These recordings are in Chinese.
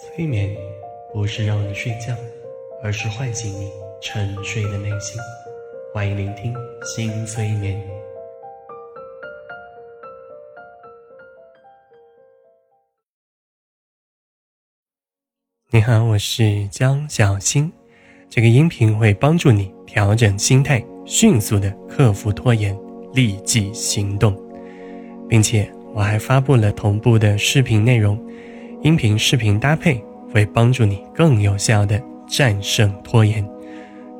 催眠不是让你睡觉，而是唤醒你沉睡的内心。欢迎聆听新催眠。你好，我是江小新。这个音频会帮助你调整心态，迅速的克服拖延，立即行动，并且我还发布了同步的视频内容。音频、视频搭配会帮助你更有效的战胜拖延。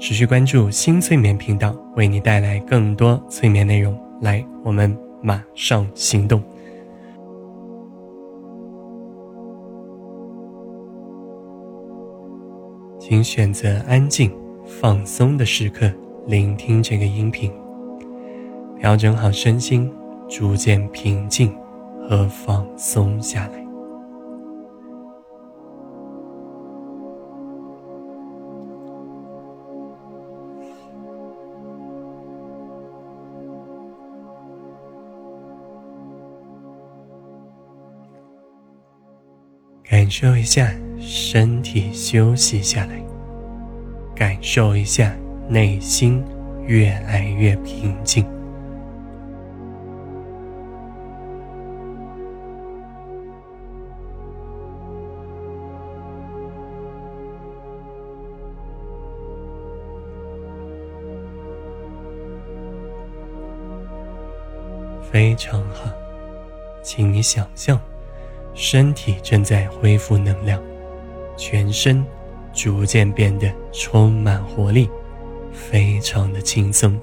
持续关注新催眠频道，为你带来更多催眠内容。来，我们马上行动。请选择安静、放松的时刻，聆听这个音频。调整好身心，逐渐平静和放松下来。感受一下身体休息下来，感受一下内心越来越平静，非常好，请你想象。身体正在恢复能量，全身逐渐变得充满活力，非常的轻松。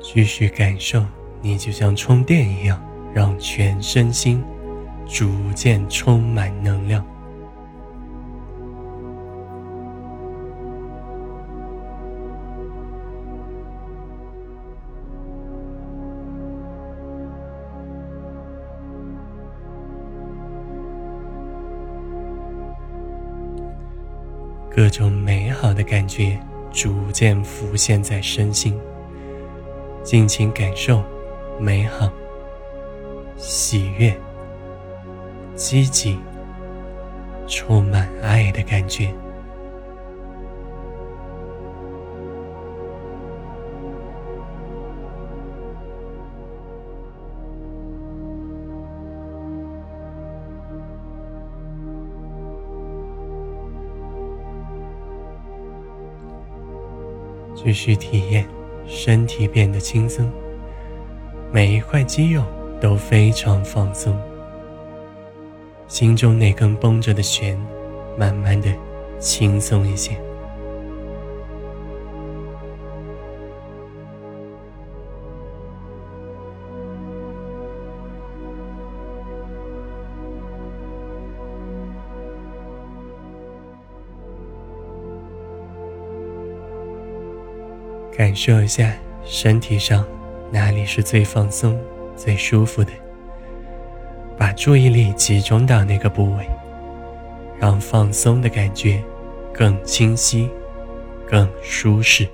继续感受，你就像充电一样。让全身心逐渐充满能量。各种美好的感觉逐渐浮现在身心，尽情感受美好。喜悦、积极、充满爱的感觉。继续体验，身体变得轻松，每一块肌肉。都非常放松，心中那根绷着的弦，慢慢的轻松一些。感受一下身体上哪里是最放松。最舒服的，把注意力集中到那个部位，让放松的感觉更清晰、更舒适。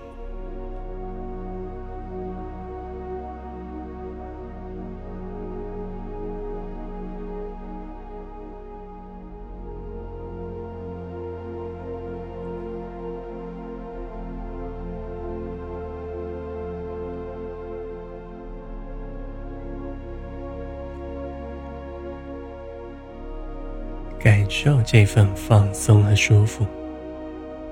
感受这份放松和舒服，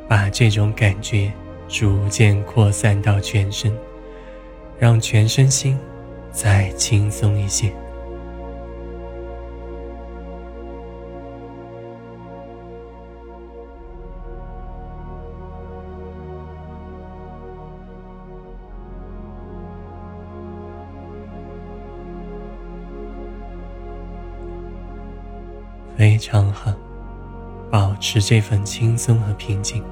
把这种感觉逐渐扩散到全身，让全身心再轻松一些。非常好，保持这份轻松和平静，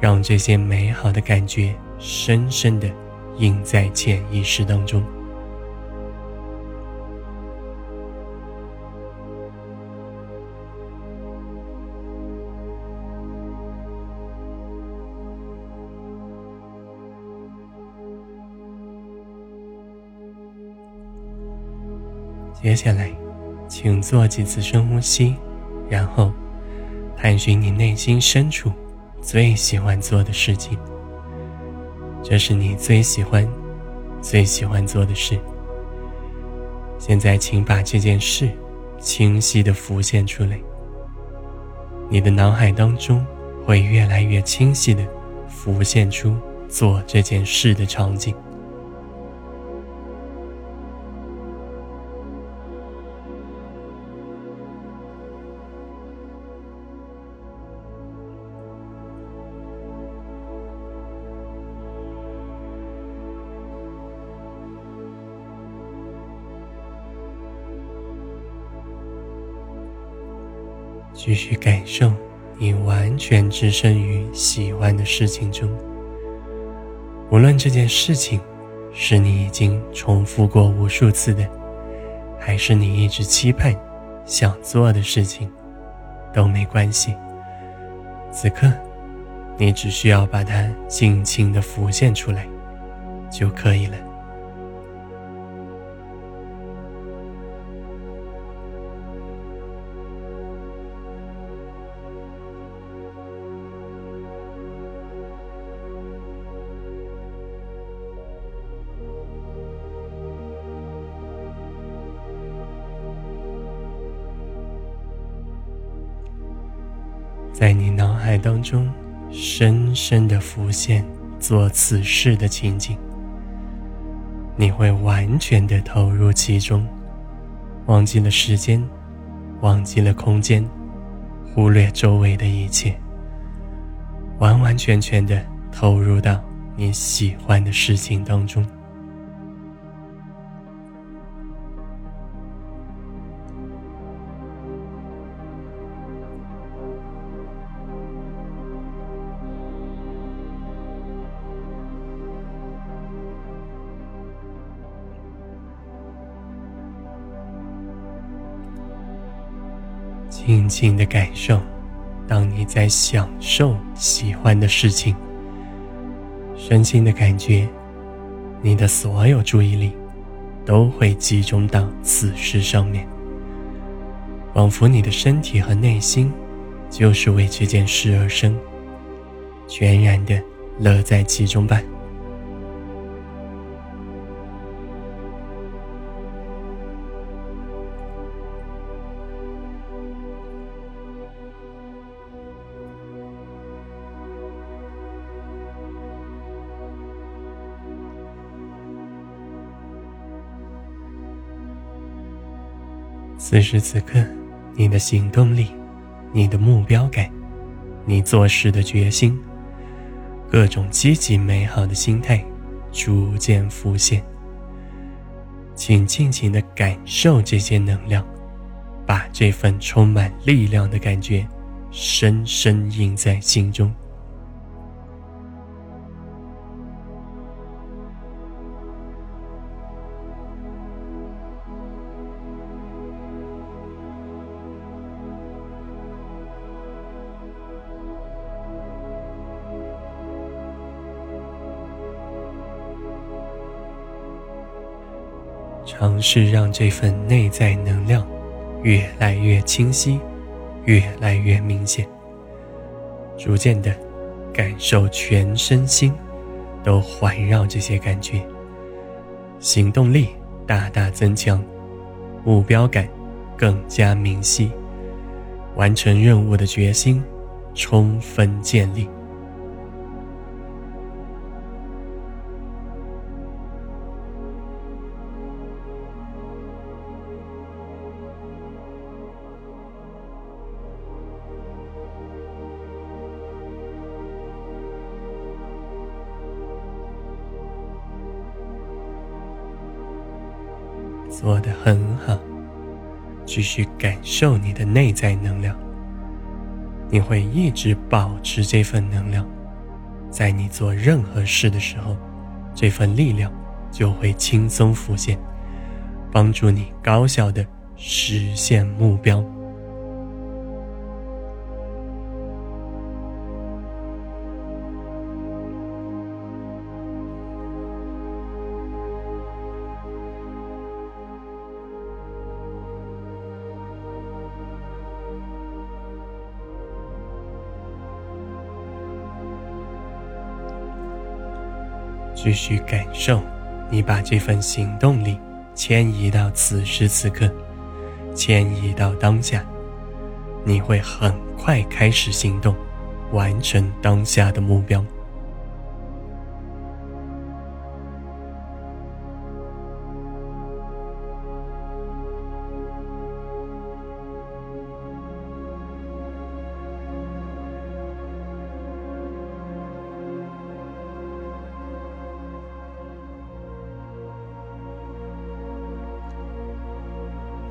让这些美好的感觉深深的印在潜意识当中。接下来。请做几次深呼吸，然后探寻你内心深处最喜欢做的事情。这是你最喜欢、最喜欢做的事。现在，请把这件事清晰地浮现出来。你的脑海当中会越来越清晰地浮现出做这件事的场景。继续感受，你完全置身于喜欢的事情中。无论这件事情是你已经重复过无数次的，还是你一直期盼想做的事情，都没关系。此刻，你只需要把它尽情的浮现出来，就可以了。在你脑海当中，深深的浮现做此事的情景。你会完全的投入其中，忘记了时间，忘记了空间，忽略周围的一切，完完全全的投入到你喜欢的事情当中。静静的感受，当你在享受喜欢的事情，身心的感觉，你的所有注意力都会集中到此事上面，仿佛你的身体和内心就是为这件事而生，全然的乐在其中吧。此时此刻，你的行动力、你的目标感、你做事的决心、各种积极美好的心态逐渐浮现。请尽情的感受这些能量，把这份充满力量的感觉深深印在心中。尝试让这份内在能量越来越清晰，越来越明显。逐渐的，感受全身心都环绕这些感觉，行动力大大增强，目标感更加明晰，完成任务的决心充分建立。做得很好，继续感受你的内在能量。你会一直保持这份能量，在你做任何事的时候，这份力量就会轻松浮现，帮助你高效的实现目标。继续感受，你把这份行动力迁移到此时此刻，迁移到当下，你会很快开始行动，完成当下的目标。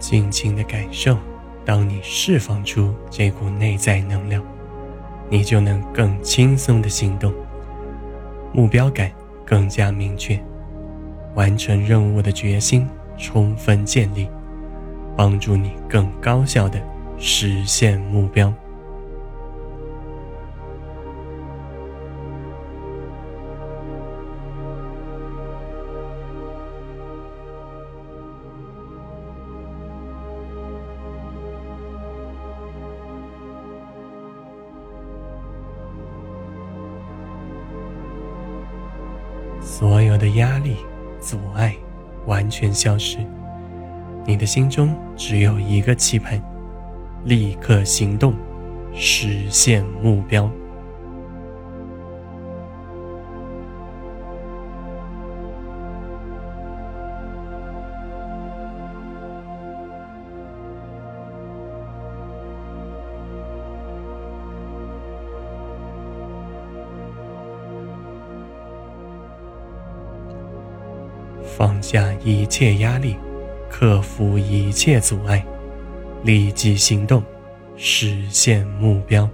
尽情的感受，当你释放出这股内在能量，你就能更轻松的行动，目标感更加明确，完成任务的决心充分建立，帮助你更高效的实现目标。所有的压力、阻碍完全消失，你的心中只有一个期盼：立刻行动，实现目标。放下一切压力，克服一切阻碍，立即行动，实现目标。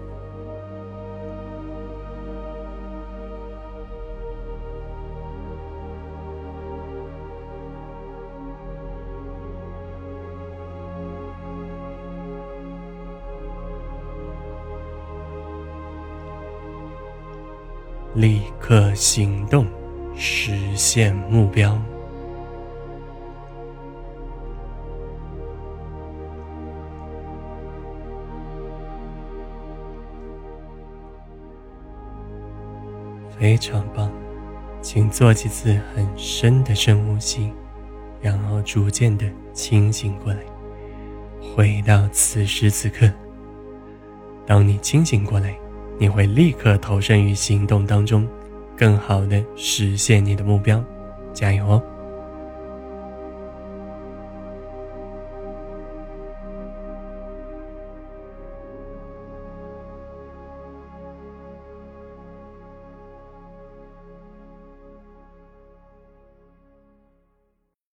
立刻行动，实现目标。非常棒，请做几次很深的深呼吸，然后逐渐的清醒过来，回到此时此刻。当你清醒过来，你会立刻投身于行动当中，更好的实现你的目标。加油哦！